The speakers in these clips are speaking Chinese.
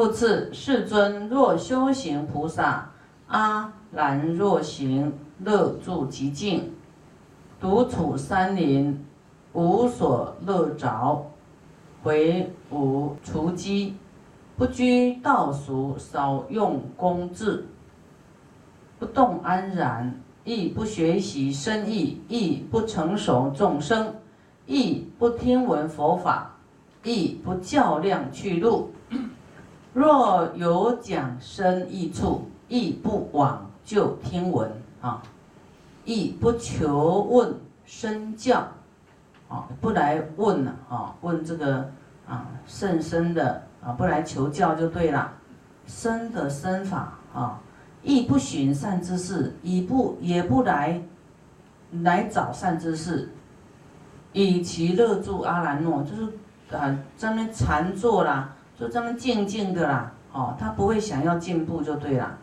复次，世尊若修行菩萨，阿难若行乐住极静，独处山林，无所乐着，回无除机，不居道俗，少用功智，不动安然，亦不学习深意，亦不成熟众生，亦不听闻佛法，亦不较量去路。若有讲深益处，亦不往就听闻啊，亦不求问身教啊，不来问了啊，问这个啊甚深的啊，不来求教就对了，深的深法啊，亦不寻善之事，亦不也不来来找善知识，以其乐住阿兰诺，就是啊在那禅坐啦。就这么静静的啦，哦，他不会想要进步就对了，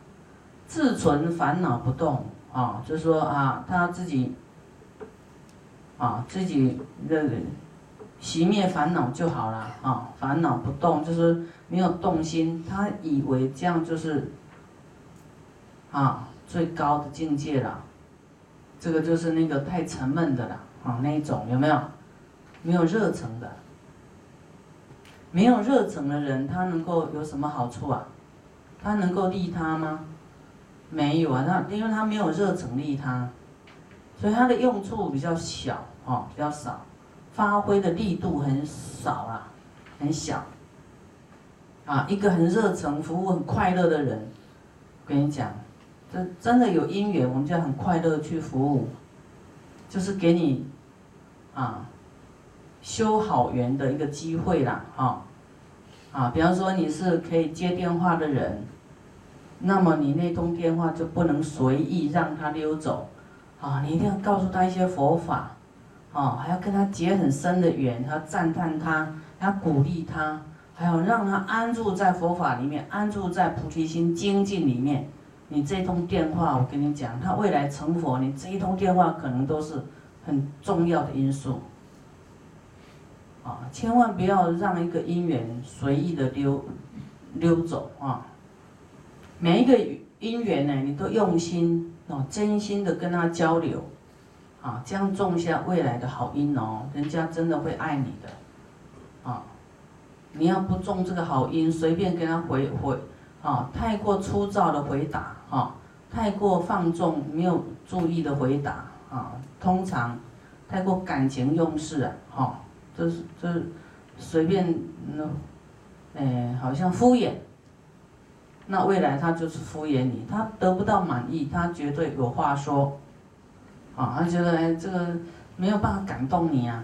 自存烦恼不动，啊，就说啊，他自己，啊，自己的熄灭烦恼就好了，啊，烦恼不动就是没有动心，他以为这样就是，啊，最高的境界了，这个就是那个太沉闷的了，啊，那一种有没有？没有热忱的。没有热忱的人，他能够有什么好处啊？他能够利他吗？没有啊，他因为他没有热忱利他，所以他的用处比较小哦，比较少，发挥的力度很少啊，很小。啊，一个很热忱、服务很快乐的人，我跟你讲，这真的有因缘，我们就很快乐去服务，就是给你啊。修好缘的一个机会啦，啊，啊，比方说你是可以接电话的人，那么你那通电话就不能随意让他溜走，啊，你一定要告诉他一些佛法，啊，还要跟他结很深的缘，还要赞叹他，还要鼓励他，还要让他安住在佛法里面，安住在菩提心精进里面。你这通电话，我跟你讲，他未来成佛，你这一通电话可能都是很重要的因素。啊，千万不要让一个姻缘随意的溜溜走啊！每一个姻缘呢，你都用心哦，真心的跟他交流，啊，这样种下未来的好因哦，人家真的会爱你的，啊！你要不种这个好因，随便跟他回回，啊，太过粗糙的回答，啊，太过放纵没有注意的回答，啊，通常太过感情用事啊，就是就是随便那，哎，好像敷衍。那未来他就是敷衍你，他得不到满意，他绝对有话说，啊，他觉得哎这个没有办法感动你啊，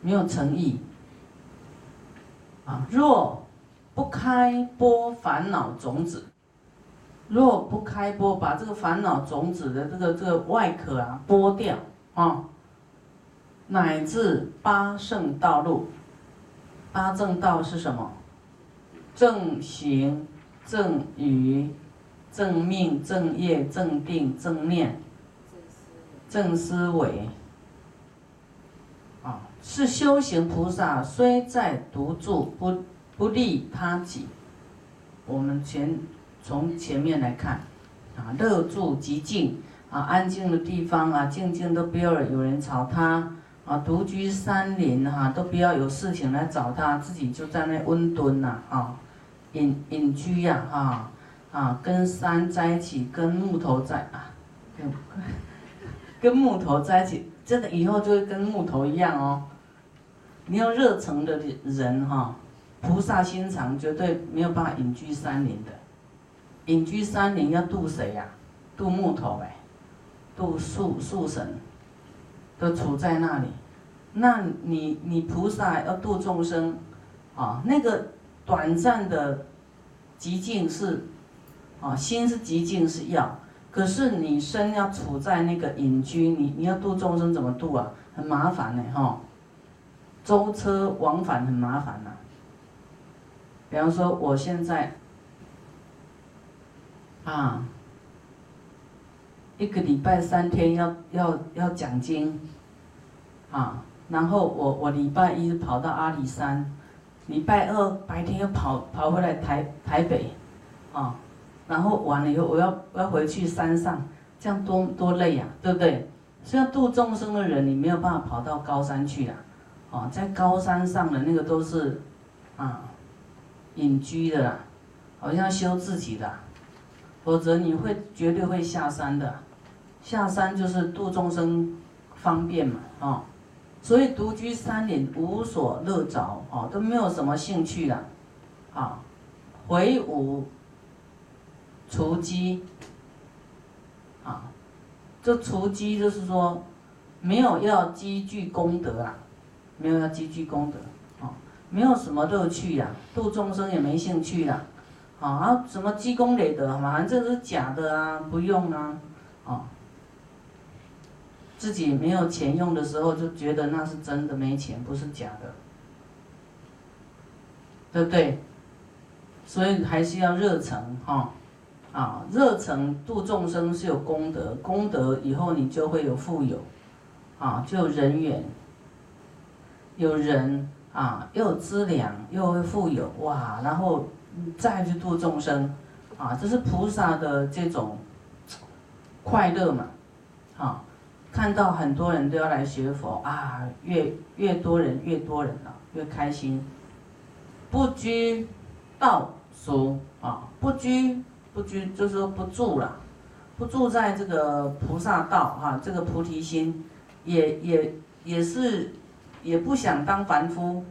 没有诚意。啊，若不开播烦恼种子，若不开播，把这个烦恼种子的这个这个外壳啊剥掉啊。乃至八圣道路，八正道是什么？正行、正语、正命、正业、正定、正念、正思维。啊，是修行菩萨虽在独住，不不利他己。我们前从前面来看，啊，乐住极静，啊，安静的地方啊，静静都不要有人吵他。啊，独居山林哈，都不要有事情来找他，自己就在那温蹲呐，啊，隐隐居呀，哈，啊，跟山在一起，跟木头在啊，跟木头在一起，真的以后就会跟木头一样哦。你要热诚的人哈，菩萨心肠绝对没有办法隐居山林的。隐居山林要渡谁呀？渡木头哎，渡树树神。都处在那里，那你你菩萨要度众生，啊，那个短暂的极静是，啊，心是极静是要，可是你身要处在那个隐居，你你要度众生怎么度啊？很麻烦呢，哈，舟车往返很麻烦呐。比方说我现在，啊。一个礼拜三天要要要讲经，啊，然后我我礼拜一跑到阿里山，礼拜二白天又跑跑回来台台北，啊，然后完了以后我要我要回去山上，这样多多累呀，对不对？所以度众生的人，你没有办法跑到高山去啊，在高山上的那个都是啊隐居的啦，好像修自己的，否则你会绝对会下山的，下山就是度众生方便嘛，啊。所以独居山林无所乐着，哦，都没有什么兴趣了，啊，回五除积，啊，这除积就是说，没有要积聚功德啊，没有要积聚功德，啊，没有什么乐趣呀，度众生也没兴趣了，啊，什么积功累德，反正这是假的啊，不用，啊。自己没有钱用的时候，就觉得那是真的没钱，不是假的，对不对？所以还是要热诚哈，啊，热诚度众生是有功德，功德以后你就会有富有，啊，就人缘，有人啊，又有资粮，又会富有哇，然后再去度众生，啊，这是菩萨的这种快乐嘛，啊。看到很多人都要来学佛啊，越越多人越多人了，越开心。不拘道俗啊，不拘不拘就是说不住了，不住在这个菩萨道哈，这个菩提心，也也也是也不想当凡夫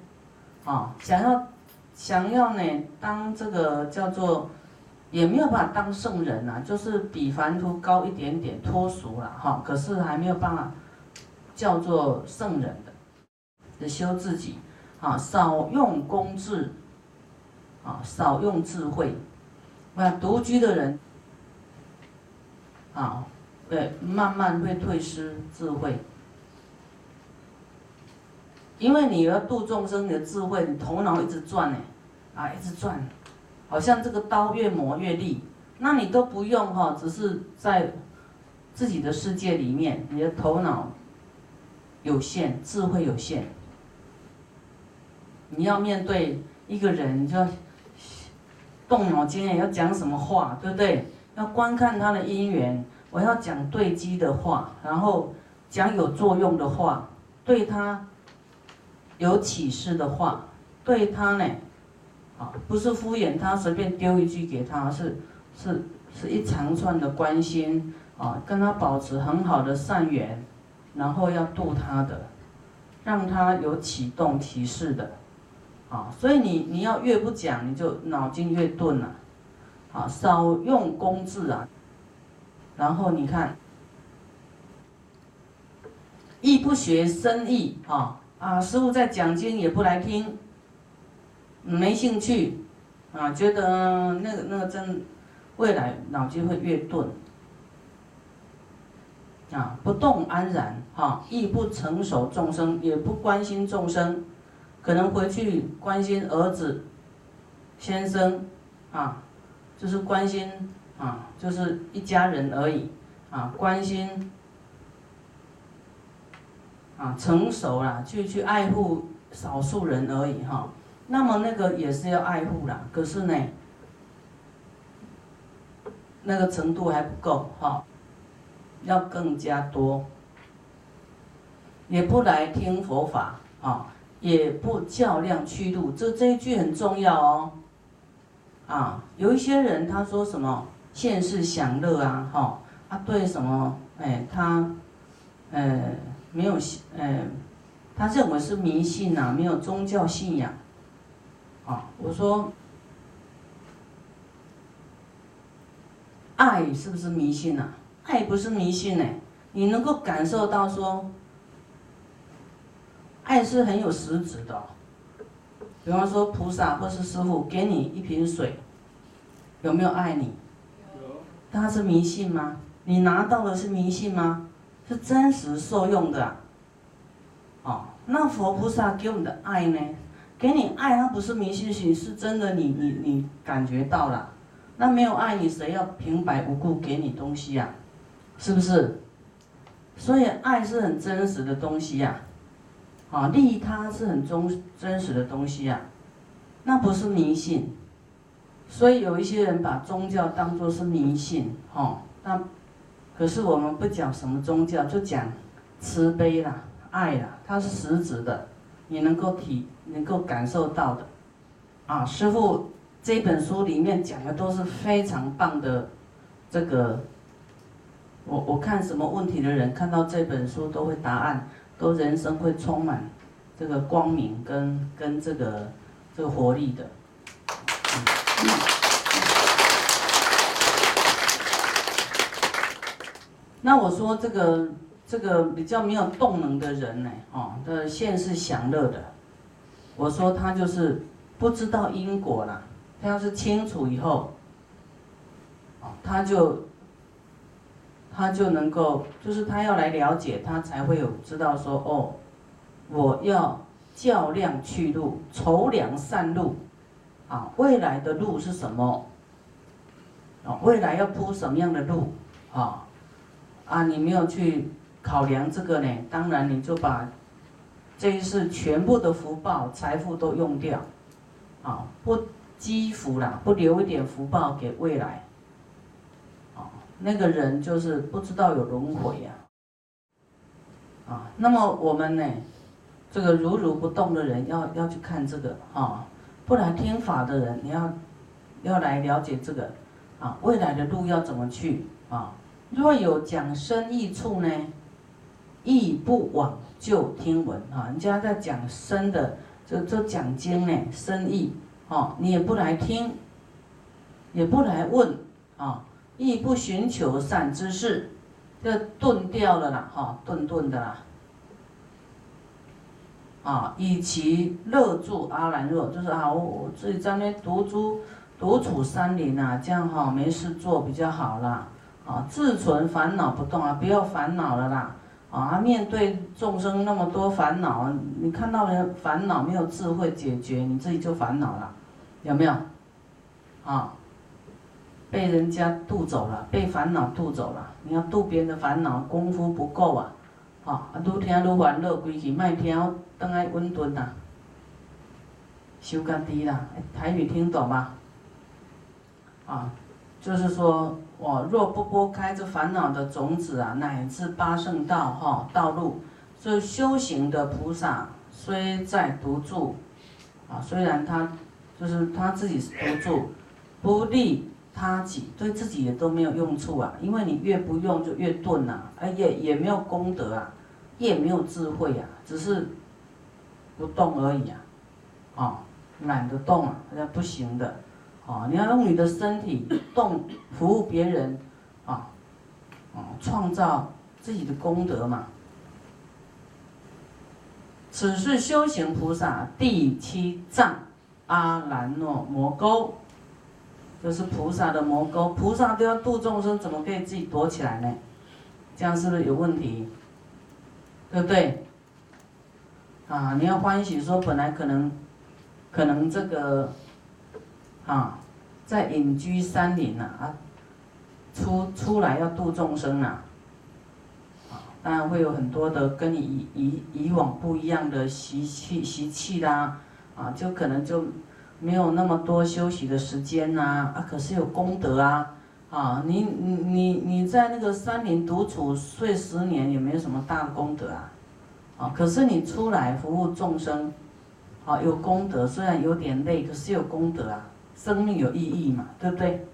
啊，想要想要呢当这个叫做。也没有办法当圣人呐，就是比凡夫高一点点脱俗了哈，可是还没有办法叫做圣人的，得修自己啊，少用功智啊，少用智慧。那独居的人啊，对，慢慢会退失智慧，因为你要度众生，你的智慧，你头脑一直转呢，啊，一直转。好像这个刀越磨越利，那你都不用哈，只是在自己的世界里面，你的头脑有限，智慧有限。你要面对一个人，就要动脑筋，要讲什么话，对不对？要观看他的因缘，我要讲对机的话，然后讲有作用的话，对他有启示的话，对他呢？啊，不是敷衍他，随便丢一句给他，是是是一长串的关心啊，跟他保持很好的善缘，然后要度他的，让他有启动提示的，啊，所以你你要越不讲，你就脑筋越钝了，啊，少用功字啊，然后你看，亦不学深意啊啊，师傅在讲经也不来听。没兴趣，啊，觉得那个那个真，未来脑筋会越钝，啊，不动安然，哈，亦不成熟众生，也不关心众生，可能回去关心儿子、先生，啊，就是关心啊，就是一家人而已，啊，关心，啊，成熟了，去去爱护少数人而已，哈。那么那个也是要爱护啦，可是呢，那个程度还不够哈，要更加多，也不来听佛法啊，也不较量去度，这这一句很重要哦。啊，有一些人他说什么现世享乐啊，哈，他对什么哎他，呃没有信，呃他认为是迷信呐，没有宗教信仰。啊，我说，爱是不是迷信呐？爱不是迷信呢，你能够感受到说，爱是很有实质的。比方说菩萨或是师傅给你一瓶水，有没有爱你？有。他是迷信吗？你拿到的是迷信吗？是真实受用的。哦，那佛菩萨给我们的爱呢？给你爱，他不是迷信性，是真的。你你你感觉到了，那没有爱你，谁要平白无故给你东西呀？是不是？所以爱是很真实的东西呀，啊，利他是很忠真实的东西呀，那不是迷信。所以有一些人把宗教当作是迷信，哦，那可是我们不讲什么宗教，就讲慈悲啦、爱啦，它是实质的，你能够体、能够感受到的。啊，师傅这本书里面讲的都是非常棒的，这个，我我看什么问题的人看到这本书都会答案，都人生会充满这个光明跟跟这个这个活力的。那我说这个这个比较没有动能的人呢，哦，的现世享乐的，我说他就是不知道因果啦。他要是清楚以后，哦，他就他就能够，就是他要来了解，他才会有知道说，哦，我要较量去路，筹量善路，啊，未来的路是什么？啊，未来要铺什么样的路？啊？啊，你没有去考量这个呢，当然你就把这一世全部的福报、财富都用掉，啊，不积福啦，不留一点福报给未来，啊，那个人就是不知道有轮回呀，啊，那么我们呢，这个如如不动的人要要去看这个啊，不然听法的人你要要来了解这个，啊，未来的路要怎么去啊？若有讲生意处呢，亦不往就听闻啊！人家在讲生的，这这讲经呢，生意哦，你也不来听，也不来问啊，亦不寻求善知识，这顿掉了啦，哈，顿顿的啦，啊，以其乐住阿兰若，就是啊，我我自己在那独住独处山林啊，这样哈，没事做比较好啦。啊，自存烦恼不动啊，不要烦恼了啦！啊，面对众生那么多烦恼，你看到人烦恼没有智慧解决，你自己就烦恼了，有没有？啊，被人家渡走了，被烦恼渡走了。你要渡别人的烦恼，功夫不够啊！啊，愈听愈烦恼，归去卖听，等爱稳顿呐，修家低啦，台语听懂吗？啊，就是说。我若不拨开这烦恼的种子啊，乃至八圣道哈道路，这修行的菩萨虽在独住，啊，虽然他就是他自己是独住，不利他己，对自己也都没有用处啊。因为你越不用就越钝呐，哎也也没有功德啊，也没有智慧啊，只是不动而已啊，啊，懒得动啊，那不行的。啊，你要用你的身体动，服务别人，啊，啊，创造自己的功德嘛。此是修行菩萨第七障阿兰若魔沟，就是菩萨的魔沟。菩萨都要度众生，怎么可以自己躲起来呢？这样是不是有问题？对不对？啊，你要欢喜说，本来可能，可能这个。啊，在隐居山林呐，啊，出出来要度众生呐，啊，当然会有很多的跟你以以以往不一样的习气习气啦，啊，就可能就没有那么多休息的时间呐，啊，可是有功德啊，啊，你你你你在那个山林独处睡十年也没有什么大的功德啊，啊，可是你出来服务众生，啊，有功德，虽然有点累，可是有功德啊。生命有意义嘛，对不对？